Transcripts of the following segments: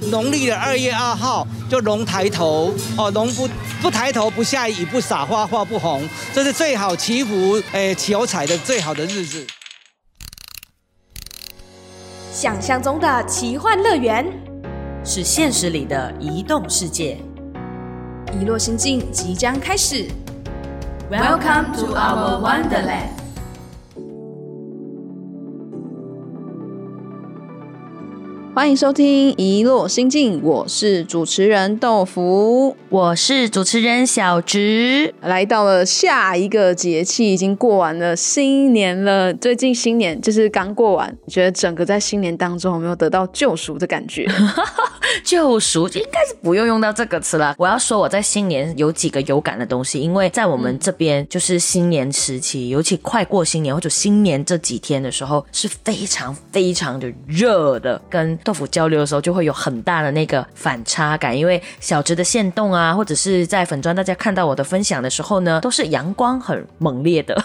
农历的二月二号就龙抬头哦，龙不不抬头不下雨不撒花花不红，这是最好祈福诶求财的最好的日子。想象中的奇幻乐园，是现实里的移动世界。遗落心境即将开始。Welcome to our Wonderland。欢迎收听《一落心境》，我是主持人豆腐。我是主持人小植。来到了下一个节气，已经过完了新年了。最近新年就是刚过完，你觉得整个在新年当中有没有得到救赎的感觉？救赎应该是不用用到这个词了。我要说我在新年有几个有感的东西，因为在我们这边就是新年时期，尤其快过新年或者新年这几天的时候，是非常非常的热的。跟豆腐交流的时候，就会有很大的那个反差感，因为小植的线动啊，或者是在粉砖大家看到我的分享的时候呢，都是阳光很猛烈的。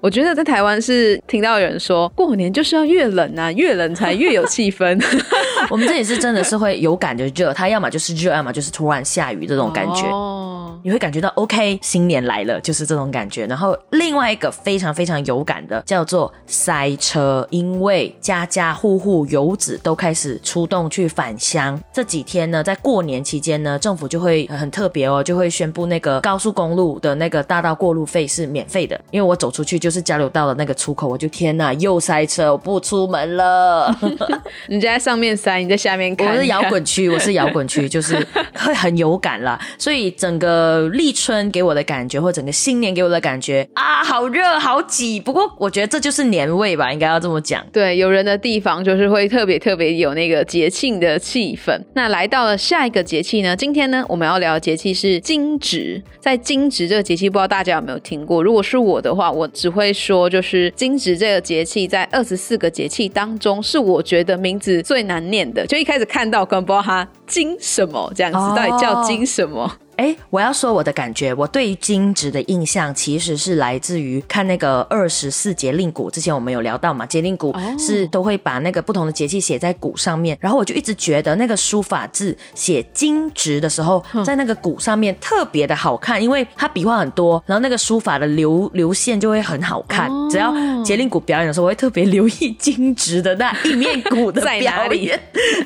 我觉得在台湾是听到有人说过年就是要越冷啊，越冷才越有气氛。我们这里是真的是会有感觉热，它要么就是热，要么就是突然下雨这种感觉。哦，你会感觉到 OK，新年来了，就是这种感觉。然后另外一个非常非常有感的叫做塞车，因为家家户户游子都开始出动去返乡。这几天呢，在过年期间呢，政府就会很特别哦，就会宣布那个高速公路的那个大道过路费是免费的。因为我走出去就是交流道的那个出口，我就天呐，又塞车，我不出门了。你在上面塞，你在下面看。我是摇滚区，我是摇滚区，就是会很有感啦。所以整个立春给我的感觉，或整个新年给我的感觉啊，好热，好挤。不过我觉得这就是年味吧，应该要这么讲。对，有人的地方就是会特别特别有那个节庆的气氛。那来到了下一个节气呢？今天呢，我们要聊的节气是惊蛰。在惊蛰这个节气，不知道大家有没有听过？如果是我的话，我只会说，就是惊蛰这个节气在二十四个节气当中，是我觉得名字最难念的。就一开始看到，根本不知道它惊什么，这样子、哦到底叫惊什么？哎，我要说我的感觉，我对于惊蛰的印象其实是来自于看那个二十四节令鼓。之前我们有聊到嘛，节令鼓哦是都会把那个不同的节气写在鼓上面，然后我就一直觉得那个书法字写惊蛰的时候，在那个鼓上面特别的好看，因为它笔画很多，然后那个书法的流流线就会很好看。哦只要节令鼓表演的时候，我会特别留意惊蛰的那一面鼓的 表演，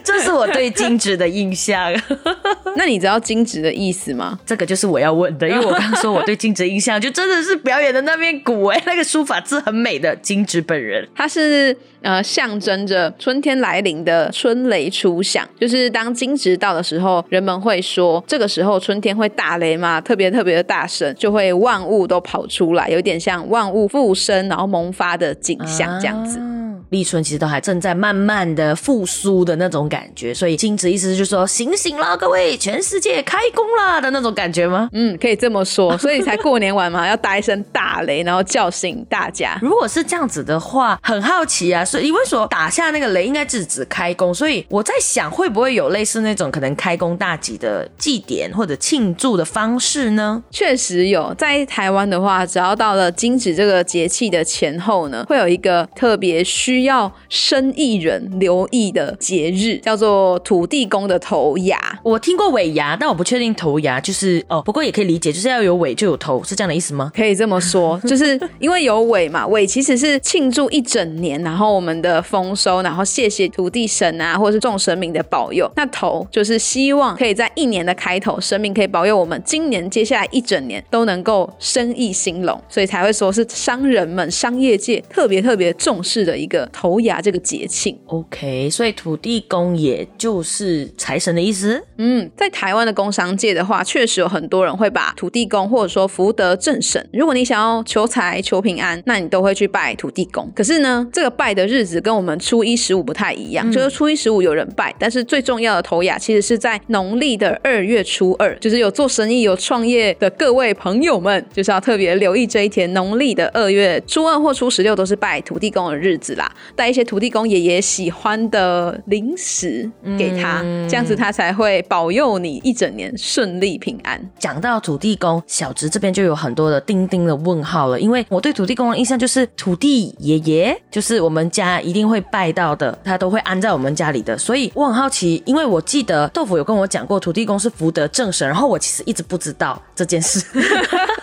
这是我对惊蛰的印象。那你知道惊蛰的意思吗？这个就是我要问的，因为我刚说我对金蛰印象就真的是表演的那面鼓哎，那个书法字很美的金蛰本人。他是呃象征着春天来临的春雷初响，就是当惊蛰到的时候，人们会说这个时候春天会打雷嘛，特别特别的大声，就会万物都跑出来，有点像万物复生然后萌发的景象这样子。啊立春其实都还正在慢慢的复苏的那种感觉，所以金子意思就是说醒醒了，各位，全世界开工啦的那种感觉吗？嗯，可以这么说，所以才过年晚嘛，要打一声大雷，然后叫醒大家。如果是这样子的话，很好奇啊，所以因为说打下那个雷应该是指开工，所以我在想会不会有类似那种可能开工大吉的祭典或者庆祝的方式呢？确实有，在台湾的话，只要到了金子这个节气的前后呢，会有一个特别需要生意人留意的节日，叫做土地公的头牙。我听过尾牙，但我不确定头牙就是哦，不过也可以理解，就是要有尾就有头，是这样的意思吗？可以这么说，就是因为有尾嘛，尾其实是庆祝一整年，然后我们的丰收，然后谢谢土地神啊，或者是众神明的保佑。那头就是希望可以在一年的开头，神明可以保佑我们今年接下来一整年都能够生意兴隆，所以才会说是商人们、商业界特别特别重视的一个头牙这个节庆。OK，所以土地公也就是财神的意思。嗯，在台湾的工商界的话，确实有很多人会把土地公或者说福德正神，如果你想要求财求平安，那你都会去拜土地公。可是呢，这个拜的日子跟我们初一十五不太一样，就是初一十五有人拜，但是最重要的头雅其实是在农历的二月初二，就是有做生意、有创业的各位朋友们，就是要特别留意这一天，农历的二月初二或初十六都是拜土地公的日子啦，带一些土地公爷爷喜欢的零食给他，这样子他才会保佑你一整年顺利平安。讲到土地公，小侄这边就有很多的钉钉的问号了，因为我对土地公的印象就是土地爷爷，就是我们家一定会拜到的，他都会安在我们家里的，所以我很好奇，因为我记得豆腐有跟我讲过土地公是福德正神，然后我其实一直不知道这件事。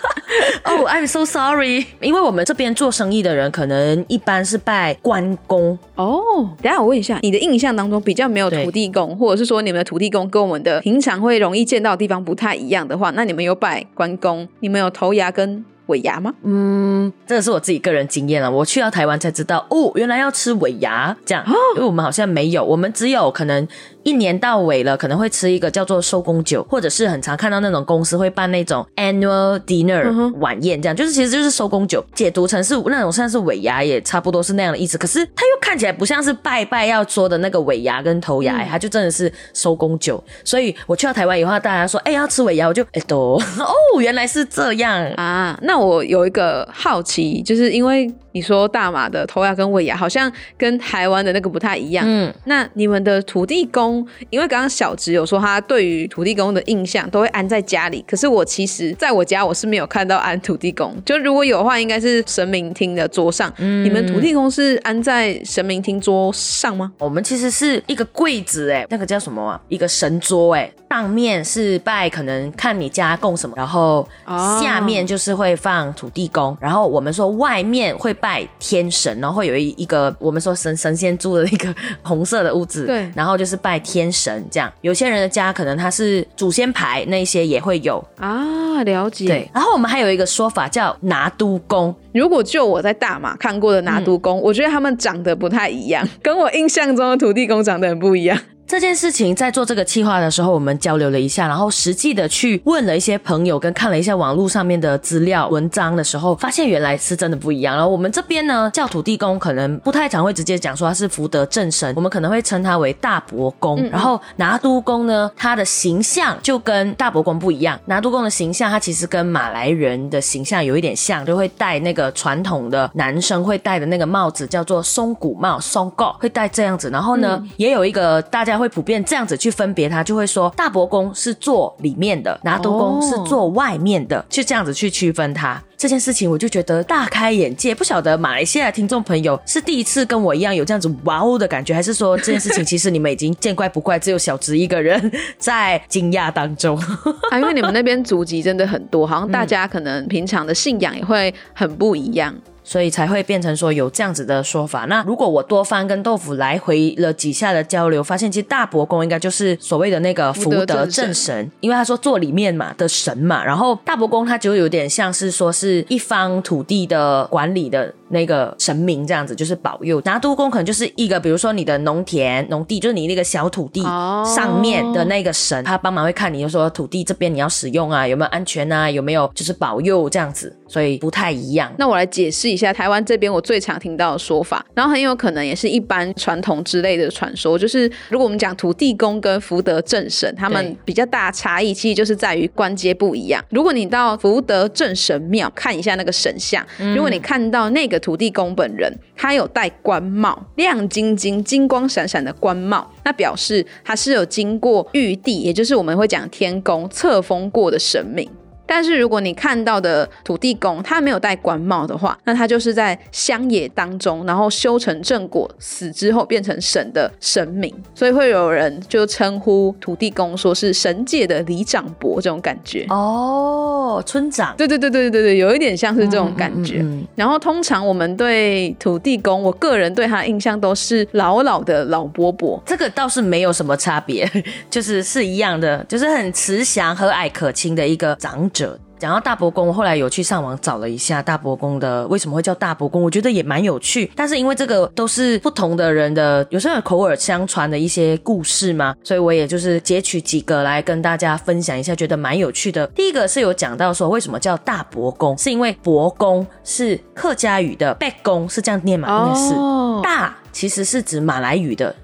哦、i m so sorry，因为我们这边做生意的人可能一般是拜关公，哦，等下我问一下，你的印象当中比较没有土地公，或者是说你们的土地公跟我们的平常会容易见到的地方不太一样的话，那你们有拜关公，你们有头牙跟尾牙吗？嗯，这个是我自己个人经验了。我去到台湾才知道，哦，原来要吃尾牙这样，因为我们好像没有，我们只有可能一年到尾了，可能会吃一个叫做收工酒，或者是很常看到那种公司会办那种 annual 嗯 dinner 晚宴，这样就是其实就是收工酒，解读成是那种像是尾牙，也差不多是那样的意思。可是它又看起来不像是拜拜要说的那个尾牙跟头牙，它就真的是收工酒。所以我去到台湾以后，大家说，哎、要吃尾牙，我就哎都哦，原来是这样。啊，那我有一个好奇，就是因为你说大马的头牙跟尾牙好像跟台湾的那个不太一样，嗯，那你们的土地公，因为刚刚小植有说他对于土地公的印象都会安在家里，可是我其实在我家我是没有看到安土地公，就如果有的话，应该是神明厅的桌上。嗯你们土地公是安在神明厅桌上吗？我们其实是一个柜子，哎，那个叫什么啊？一个神桌，哎，上面是拜，可能看你家供什么，然后哦下面就是会放土地公，然后我们说外面会拜天神，然后会有一一个我们说神神仙住的那个红色的屋子，对然后就是拜天神这样。有些人的家可能他是祖先牌那些也会有，啊，了解。对。然后我们还有一个说法叫拿督公，如果就我在大马看过的拿督公，我觉得他们长得不太一样，跟我印象中的土地公长得很不一样。这件事情在做这个企划的时候，我们交流了一下，然后实际的去问了一些朋友，跟看了一下网络上面的资料文章的时候，发现原来是真的不一样。然后我们这边呢，叫土地公，可能不太常会直接讲说他是福德正神，我们可能会称他为大伯公。然后拿督公呢，他的形象就跟大伯公不一样。拿督公的形象，他其实跟马来人的形象有一点像，就会戴那个传统的男生会戴的那个帽子，叫做松骨帽，松告会戴这样子。然后呢，也有一个大家会普遍这样子去分别它，就会说大伯公是做里面的，拿督公是做外面的，就这样子去区分它。这件事情我就觉得大开眼界，不晓得马来西亚的听众朋友是第一次跟我一样有这样子哇哦的感觉，还是说这件事情其实你们已经见怪不怪，只有小植一个人 在惊讶当中。啊，因为你们那边祖籍真的很多，好像大家可能平常的信仰也会很不一样。所以才会变成说有这样子的说法。那如果我多方跟豆腐来回了几下的交流，发现其实大伯公应该就是所谓的那个福福德德正神正神，因为他说坐里面嘛的神嘛，然后大伯公他就有点像是说是一方土地的管理的那个神明这样子，就是保佑。拿督公可能就是一个，比如说你的农田、农地，就是你那个小土地哦上面的那个神，他帮忙会看你，就说土地这边你要使用啊，有没有安全啊，有没有就是保佑这样子，所以不太一样。那我来解释一下台湾这边我最常听到的说法，然后很有可能也是一般传统之类的传说，就是如果我们讲土地公跟福德正神，他们比较大差异，其实就是在于关阶不一样。如果你到福德正神庙看一下那个神像，如果你看到那个土地公本人，他有戴官帽，亮晶晶、金光闪闪的官帽，那表示他是有经过玉帝，也就是我们会讲天宫册封过的神明。但是如果你看到的土地公他没有戴官帽的话，那他就是在乡野当中，然后修成正果，死之后变成神的神明，所以会有人就称呼土地公说是神界的李长伯这种感觉。哦，村长对对对对对对，有一点像是这种感觉。嗯嗯嗯然后通常我们对土地公，我个人对他的印象都是老老的老伯伯。这个倒是没有什么差别，就是是一样的，就是很慈祥、和蔼可亲的一个长者。讲到大伯公，我后来有去上网找了一下大伯公的为什么会叫大伯公，我觉得也蛮有趣。但是因为这个都是不同的人的，有时候有口耳相传的一些故事嘛，所以我也就是截取几个来跟大家分享一下，觉得蛮有趣的。第一个是有讲到说为什么叫大伯公，是因为伯公是客家语的伯公，是这样念嘛？应该是。哦，大其实是指马来语的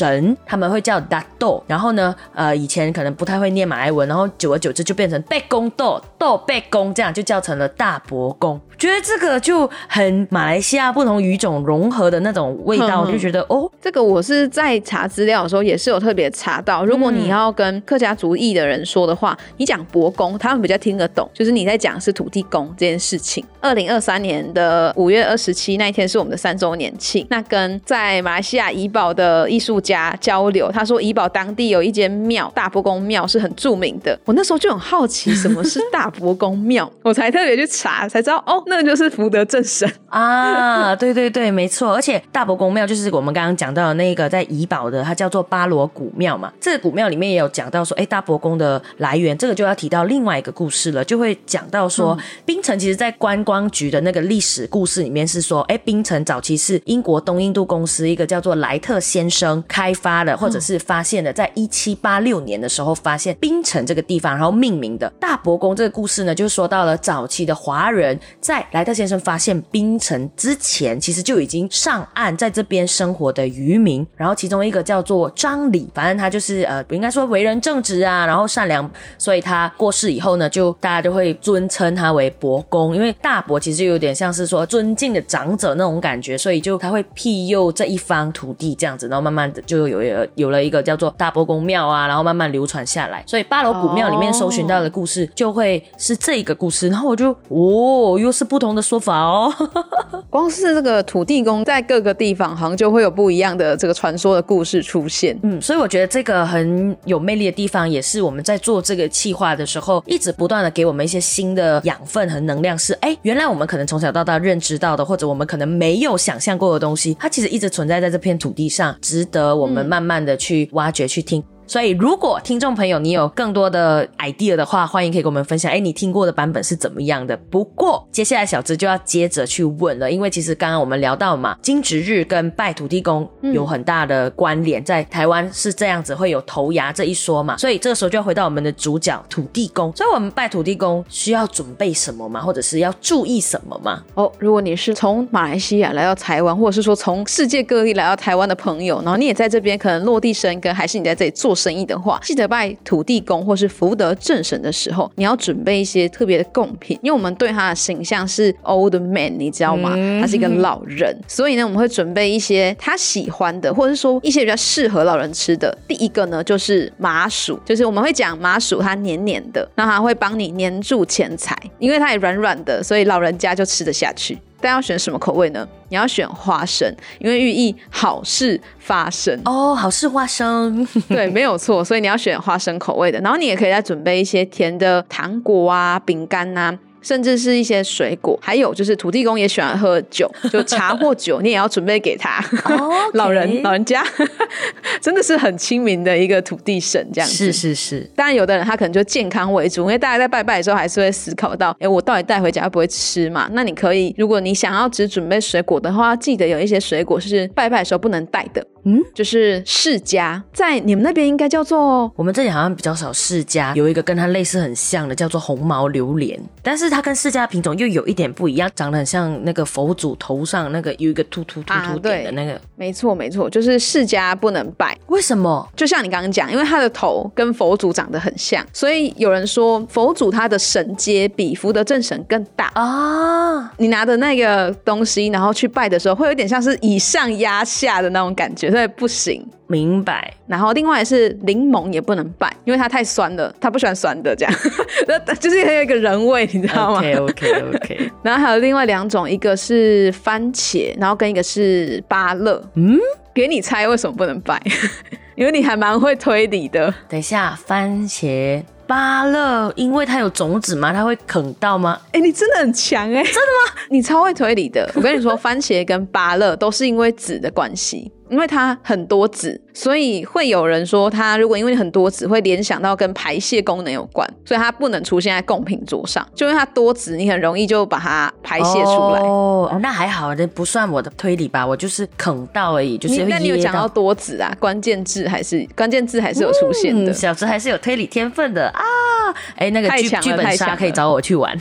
神，他们会叫大豆。然后呢，呃，以前可能不太会念马来文，然后久而久之就变成贝公豆豆贝公，这样就叫成了大伯公。觉得这个就很马来西亚不同语种融合的那种味道，就觉得哦，这个我是在查资料的时候也是有特别查到。如果你要跟客家族裔的人说的话，你讲伯公，他们比较听得懂，就是你在讲是土地公这件事情。二零二三年的五月二十七那一天是我们的三周年庆，那跟在马来西亚怡保的艺术家交流，他说怡保当地有一间庙大伯公庙是很著名的。我那时候就很好奇什么是大伯公庙，我才特别去查，才知道哦。那个就是福德正神 啊，对对对，没错。而且大伯公庙就是我们刚刚讲到的那个在怡保的，它叫做巴罗古庙嘛。这个古庙里面也有讲到说，哎，大伯公的来源，这个就要提到另外一个故事了，就会讲到说，槟城其实在观光局的那个历史故事里面是说，哎，槟城早期是英国东印度公司一个叫做莱特先生开开发的，或者是发现的，在一七八六年的时候发现槟城这个地方，然后命名的大伯公这个故事呢，就说到了早期的华人在莱特先生发现槟城之前，其实就已经上岸在这边生活的渔民，然后其中一个叫做张礼，反正他就是呃，应该说为人正直啊，然后善良，所以他过世以后呢，就大家就会尊称他为伯公，因为大伯其实有点像是说尊敬的长者那种感觉，所以就他会庇佑这一方土地这样子，然后慢慢的就有有有了一个叫做大伯公庙啊，然后慢慢流传下来，所以八楼古庙里面搜寻到的故事就会是这个故事，然后我就哦，又是。不同的说法哦，光是这个土地公在各个地方，好像就会有不一样的这个传说的故事出现。嗯，所以我觉得这个很有魅力的地方，也是我们在做这个企划的时候，一直不断的给我们一些新的养分和能量。是，哎，原来我们可能从小到大认知到的，或者我们可能没有想象过的东西，它其实一直存在在这片土地上，值得我们慢慢的去挖掘、去听。所以，如果听众朋友你有更多的 idea 的话，欢迎可以跟我们分享。哎，你听过的版本是怎么样的？不过，接下来小资就要接着去问了，因为其实刚刚我们聊到嘛，金值日跟拜土地公有很大的关联，在台湾是这样子，会有头牙这一说嘛。所以这个时候就要回到我们的主角土地公。所以我们拜土地公需要准备什么吗？或者是要注意什么吗？哦，如果你是从马来西亚来到台湾，或者是说从世界各地来到台湾的朋友，然后你也在这边可能落地生根，还是你在这里做生意的话，记得拜土地公或是福德正神的时候，你要准备一些特别的贡品，因为我们对他的形象是 old man，你知道吗？他是一个老人，所以呢，我们会准备一些他喜欢的，或者是说一些比较适合老人吃的。第一个呢，就是麻薯，就是我们会讲麻薯，它黏黏的，那它会帮你黏住钱财，因为它也软软的，所以老人家就吃得下去。但要选什么口味呢？你要选花生，因为寓意好事发生哦。好事花生，对，没有错。所以你要选花生口味的。然后你也可以再准备一些甜的糖果啊、饼干呐。甚至是一些水果，还有就是土地公也喜欢喝酒，就茶或酒，你也要准备给他。老人老人家 真的是很亲民的一个土地神，这样子。是是是。当然，有的人他可能就健康为主，因为大家在拜拜的时候还是会思考到，哎，我到底带回家会不会吃嘛？那你可以，如果你想要只准备水果的话，记得有一些水果是拜拜的时候不能带的。嗯，就是释迦，在你们那边应该叫做，我们这里好像比较少释迦，有一个跟它类似很像的，叫做红毛榴莲，但是它跟释迦品种又有一点不一样，长得很像那个佛祖头上那个有一个突突突突点的那个。没错没错，就是释迦不能拜，为什么？就像你刚刚讲，因为它的头跟佛祖长得很像，所以有人说佛祖他的神阶比福德正神更大啊。你拿的那个东西，然后去拜的时候，会有点像是以上压下的那种感觉。所以不行，明白。然后另外是柠檬也不能拌，因为它太酸了，他不喜欢酸的，这样，就是有一个人味，你知道吗？OK OK OK。然后还有另外两种，一个是番茄，然后跟一个是芭乐。嗯，给你猜为什么不能拌？因为你还蛮会推理的。等一下，番茄。芭乐，因为它有种子吗？它会啃到吗？哎，你真的很强哎！真的吗？你超会推理的。我跟你说，番茄跟芭乐都是因为籽的关系。因为它很多籽，所以会有人说它如果因为很多籽，会联想到跟排泄功能有关，所以它不能出现在贡品桌上。就因为它多籽，你很容易就把它排泄出来。哦，那还好，这不算我的推理吧？我就是啃到而已，就是那你有讲到多籽啊？关键字还是关键字还是有出现的。小智还是有推理天分的啊！哎，那个剧剧本杀可以找我去玩。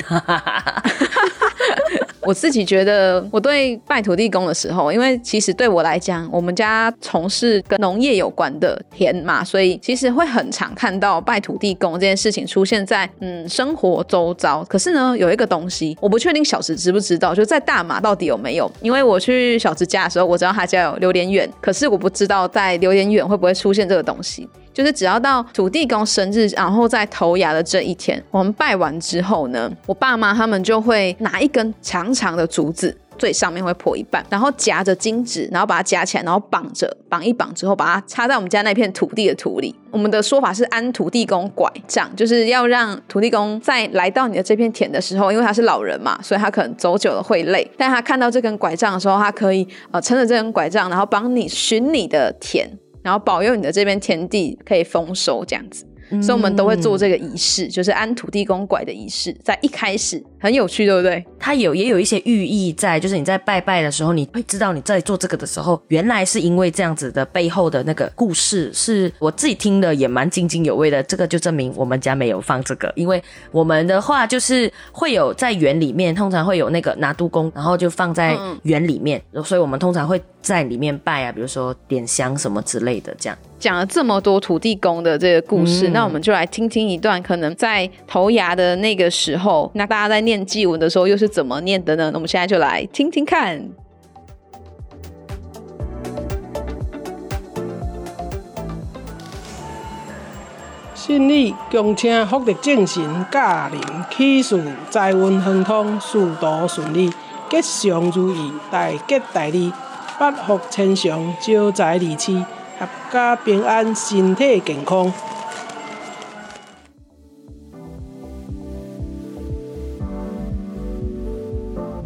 我自己觉得，我对拜土地公的时候，因为其实对我来讲，我们家从事跟农业有关的田嘛，所以其实会很常看到拜土地公这件事情出现在嗯生活周遭。可是呢，有一个东西，我不确定小池知不知道，就在大马到底有没有？因为我去小池家的时候，我知道他家有榴莲园，可是我不知道在榴莲园会不会出现这个东西。就是只要到土地公生日，然后在头牙的这一天，我们拜完之后呢，我爸妈他们就会拿一根长长的竹子，最上面会破一半，然后夹着金纸，然后把它夹起来，然后绑着，绑一绑之后，把它插在我们家那片土地的土里。我们的说法是安土地公拐杖，就是要让土地公在来到你的这片田的时候，因为他是老人嘛，所以他可能走久了会累，但他看到这根拐杖的时候，他可以呃撑着这根拐杖，然后帮你寻你的田。然后保佑你的这边田地可以丰收，这样子。所以我们都会做这个仪式，就是安土地公拐的仪式，在一开始很有趣，对不对？它有也有一些寓意在，就是你在拜拜的时候，你会知道你在做这个的时候，原来是因为这样子的背后的那个故事，是我自己听的也蛮津津有味的。这个就证明我们家没有放这个，因为我们的话就是会有在园里面，通常会有那个拿督公，然后就放在园里面，所以我们通常会在里面拜啊，比如说点香什么之类的这样。讲了这么多土地公的这个故事，那我们就来听听一段，可能在头牙的那个时候，那大家在念祭文的时候又是怎么念的呢？那我们现在就来听听看。信礼恭请福德正神驾临，祈祝财运亨通，仕途顺利，吉祥如意，大吉大利，八福千祥，招财利气。合家平安，身体健康。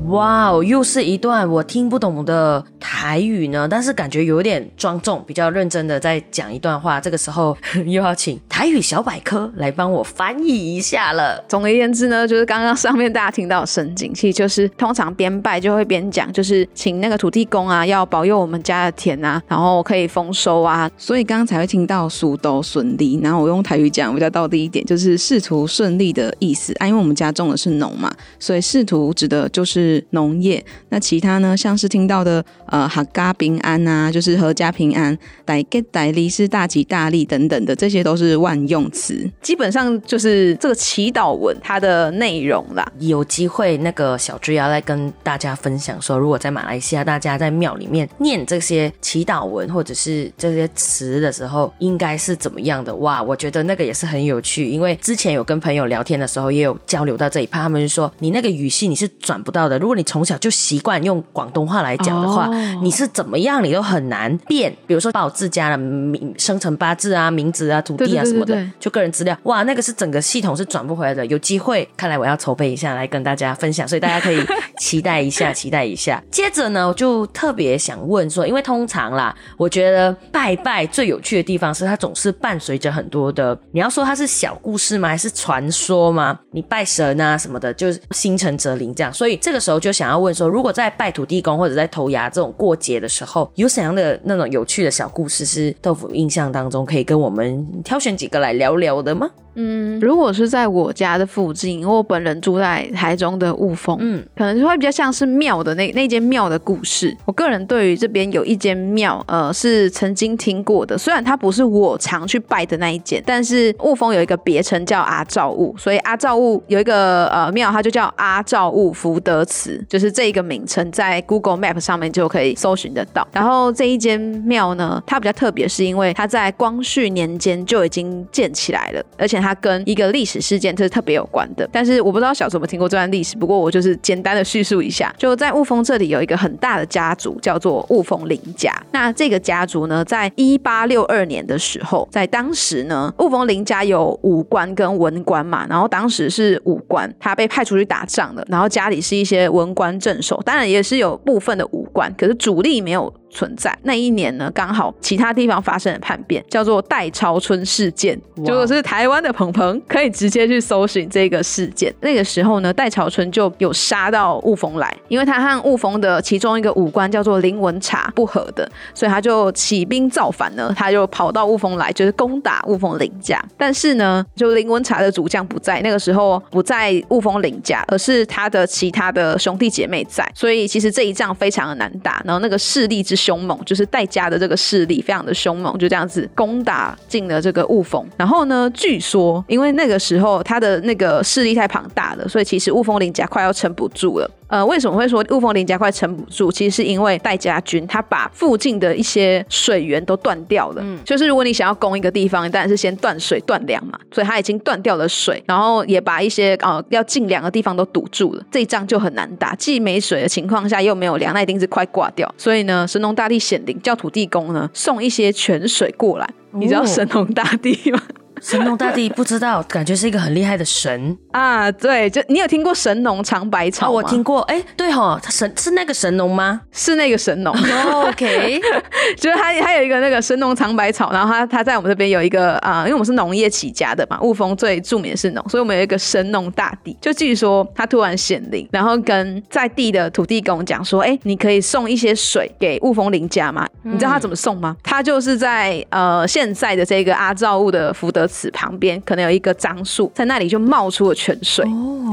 哇哦，又是一段我听不懂的台语呢，但是感觉有点庄重，比较认真的在讲一段话。这个时候又要请台语小百科来帮我翻译一下了。总而言之呢，就是刚刚上面大家听到神景，气就是通常边拜就会边讲，就是请那个土地公啊，要保佑我们家的田啊，然后可以丰收啊。所以刚刚才会听到“鼠都顺利”，然后我用台语讲比较到第一点，就是“仕途顺利”的意思啊。因为我们家种的是农嘛，所以“仕途”指的就是。农业，那其他呢？像是听到的，呃，阖家平安啊，就是阖家平安，大吉大利是大吉大利等等的，这些都是万用词。基本上就是这个祈祷文它的内容啦。有机会，那个小朱要来跟大家分享说，如果在马来西亚，大家在庙里面念这些祈祷文或者是这些词的时候，应该是怎么样的？哇，我觉得那个也是很有趣，因为之前有跟朋友聊天的时候，也有交流到这一趴，他们就说你那个语系你是转不到的。如果你从小就习惯用广东话来讲的话，你是怎么样，你都很难变。比如说报自家的名、生辰八字啊、名字啊、土地啊什么的，就个人资料，哇，那个是整个系统是转不回来的。有机会，看来我要筹备一下来跟大家分享，所以大家可以期待一下，期待一下。接着呢，我就特别想问说，因为通常啦，我觉得拜拜最有趣的地方是它总是伴随着很多的，你要说它是小故事吗？还是传说吗？你拜神啊什么的，就是心诚则灵这样。所以这个时候就想要。要问说，如果在拜土地公或者在头牙这种过节的时候，有怎样的那种有趣的小故事，是豆腐印象当中可以跟我们挑选几个来聊聊的吗？嗯，如果是在我家的附近，因为我本人住在台中的雾峰，嗯，可能就会比较像是庙的那那间庙的故事。我个人对于这边有一间庙，呃，是曾经听过的，虽然它不是我常去拜的那一间，但是雾峰有一个别称叫阿照雾，所以阿照雾有一个呃庙，它就叫阿照雾福德祠，就是这一个名称，在 Google Map 上面就可以搜寻得到。然后这一间庙呢，它比较特别，是因为它在光绪年间就已经建起来了，而且。它跟一个历史事件这是特别有关的，但是我不知道小时候有没有听过这段历史。不过我就是简单的叙述一下，就在雾峰这里有一个很大的家族，叫做雾峰林家。那这个家族呢，在一八六二年的时候，在当时呢，雾峰林家有武官跟文官嘛，然后当时是武官，他被派出去打仗了，然后家里是一些文官镇守，当然也是有部分的武官，可是主力没有。存在。那一年呢，刚好其他地方发生了叛变，叫做代朝春事件。如果是台湾的鹏鹏，可以直接去搜寻这个事件。那个时候呢，代朝春就有杀到雾峰来，因为他和雾峰的其中一个武官叫做林文茶不合的，所以他就起兵造反呢。他就跑到雾峰来，就是攻打雾峰林家。但是呢，就林文茶的主将不在，那个时候不在雾峰林家，而是他的其他的兄弟姐妹在，所以其实这一仗非常的难打。然后那个势力之凶猛，就是戴家的这个势力非常的凶猛，就这样子攻打进了这个雾峰。然后呢，据说因为那个时候他的那个势力太庞大了，所以其实雾峰林家快要撑不住了。呃，为什么会说雾峰林家快撑不住？其实是因为戴家军他把附近的一些水源都断掉了。嗯，就是如果你想要攻一个地方，当然是先断水断粮嘛。所以他已经断掉了水，然后也把一些呃要进粮的地方都堵住了。这一仗就很难打，既没水的情况下又没有粮，那一定是快挂掉。所以呢，神农大帝显灵，叫土地公呢送一些泉水过来。你知道神农大帝吗？神农大帝不知道，感觉是一个很厉害的神啊！对，就你有听过神农尝百草吗？我听过，哎，对哈，他神是那个神农吗？是那个神农。OK，就是他，他有一个那个神农尝百草，然后他他在我们这边有一个啊，因为我们是农业起家的嘛，雾峰最著名的是农，所以我们有一个神农大帝。就据说他突然显灵，然后跟在地的土地公讲说：“哎，你可以送一些水给雾峰林家吗？”你知道他怎么送吗？他就是在呃现在的这个阿照雾的福德。此旁边可能有一个樟树，在那里就冒出了泉水，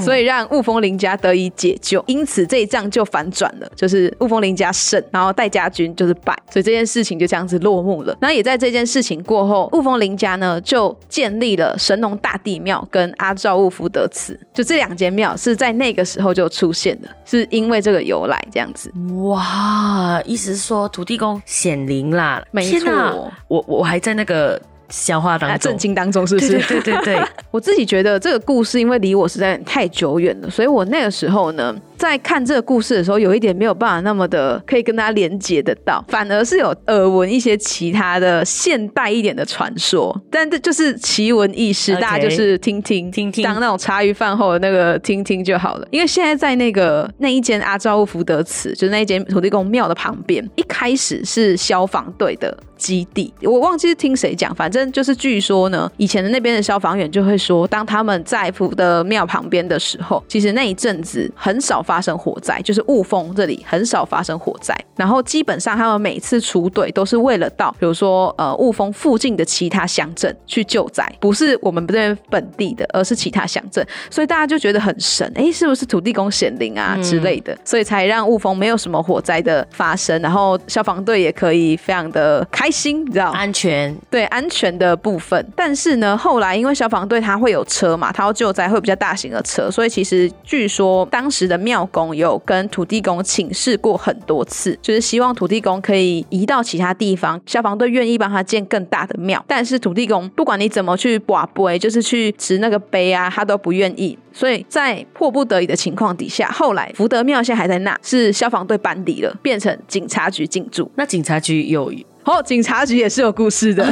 所以让雾峰林家得以解救。因此这一仗就反转了，就是雾峰林家胜，然后戴家军就是败，所以这件事情就这样子落幕了。那也在这件事情过后，雾峰林家呢就建立了神农大帝庙跟阿照雾福德祠，就这两间庙是在那个时候就出现的，是因为这个由来这样子。哇，意思是说土地公显灵啦？没错，我我还在那个。消化当中，震惊当中，是不是？对对对，我自己觉得这个故事因为离我实在太久远了，所以我那个时候呢，在看这个故事的时候，有一点没有办法那么的可以跟他连接得到，反而是有耳闻一些其他的现代一点的传说，但这就是奇闻异事，大家就是听听听听，当那种茶余饭后的那个听听就好了。因为现在在那个那一间阿昭福德祠，就是那一间土地公庙的旁边，一开始是消防队的。基地，我忘记是听谁讲，反正就是据说呢，以前的那边的消防员就会说，当他们在福德庙旁边的时候，其实那一阵子很少发生火灾，就是雾峰这里很少发生火灾。然后基本上他们每次出队都是为了到，比如说呃雾峰附近的其他乡镇去救灾，不是我们这边本地的，而是其他乡镇，所以大家就觉得很神，哎，是不是土地公显灵啊之类的，所以才让雾峰没有什么火灾的发生，然后消防队也可以非常的开。心，你知道安全对安全的部分，但是呢，后来因为消防队他会有车嘛，他要救灾会比较大型的车，所以其实据说当时的庙公有跟土地公请示过很多次，就是希望土地公可以移到其他地方，消防队愿意帮他建更大的庙，但是土地公不管你怎么去把碑，就是去持那个碑啊，他都不愿意，所以在迫不得已的情况底下，后来福德庙现在还在那，是消防队搬离了，变成警察局进驻。那警察局有。哦，警察局也是有故事的。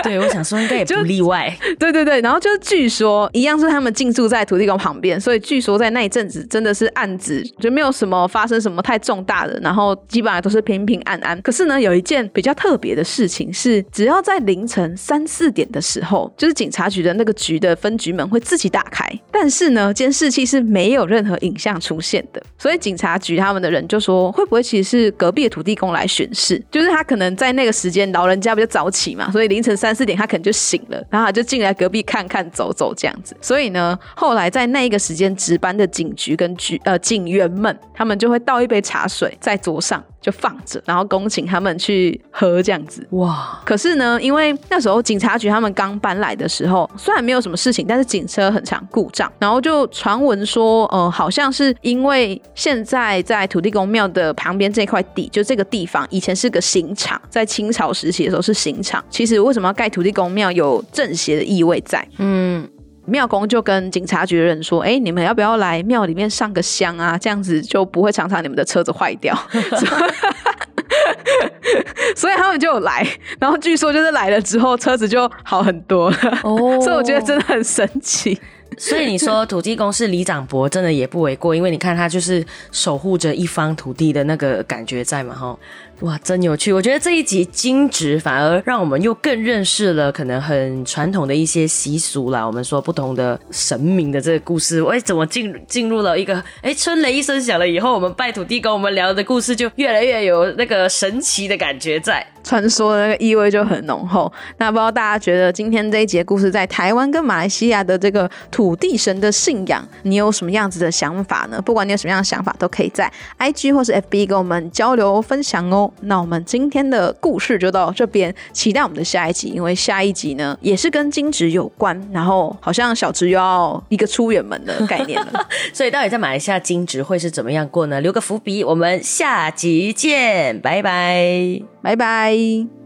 对，我想说应该也不例外。对对对，然后就是据说一样是他们进驻在土地公旁边，所以据说在那一阵子真的是案子就没有什么发生什么太重大的，然后基本上都是平平安安。可是呢，有一件比较特别的事情是，只要在凌晨三四点的时候，就是警察局的那个局的分局门会自己打开，但是呢，监视器是没有任何影像出现的。所以警察局他们的人就说，会不会其实是隔壁的土地公来巡视？就是他可能在那个时间老人家比较早起嘛，所以凌晨三。三四点，他可能就醒了，然后他就进来隔壁看看、走走这样子。所以呢，后来在那一个时间值班的警局跟局呃警员们，他们就会倒一杯茶水在桌上。就放着，然后恭请他们去喝这样子。哇！可是呢，因为那时候警察局他们刚搬来的时候，虽然没有什么事情，但是警车很常故障。然后就传闻说，呃，好像是因为现在在土地公庙的旁边这块地，就这个地方以前是个刑场，在清朝时期的时候是刑场。其实为什么要盖土地公庙，有正邪的意味在。嗯。庙公就跟警察局的人说：“哎，你们要不要来庙里面上个香啊？这样子就不会常常你们的车子坏掉。” 所以他们就有来，然后据说就是来了之后车子就好很多。哦，所以我觉得真的很神奇。所以你说土地公是李长伯，真的也不为过，因为你看他就是守护着一方土地的那个感觉在嘛，哈。哇，真有趣！我觉得这一集金值反而让我们又更认识了可能很传统的一些习俗啦。我们说不同的神明的这个故事，哎，怎么进进入了一个哎春雷一声响了以后，我们拜土地跟，我们聊的故事就越来越有那个神奇的感觉在。传说的那个意味就很浓厚。那不知道大家觉得今天这一节故事在台湾跟马来西亚的这个土地神的信仰，你有什么样子的想法呢？不管你有什么样的想法，都可以在 IG 或是 FB 跟我们交流分享哦。那我们今天的故事就到这边，期待我们的下一集，因为下一集呢也是跟金职有关，然后好像小职又要一个出远门的概念了。所以到底在马来西亚金职会是怎么样过呢？留个伏笔，我们下集见，拜拜。拜拜。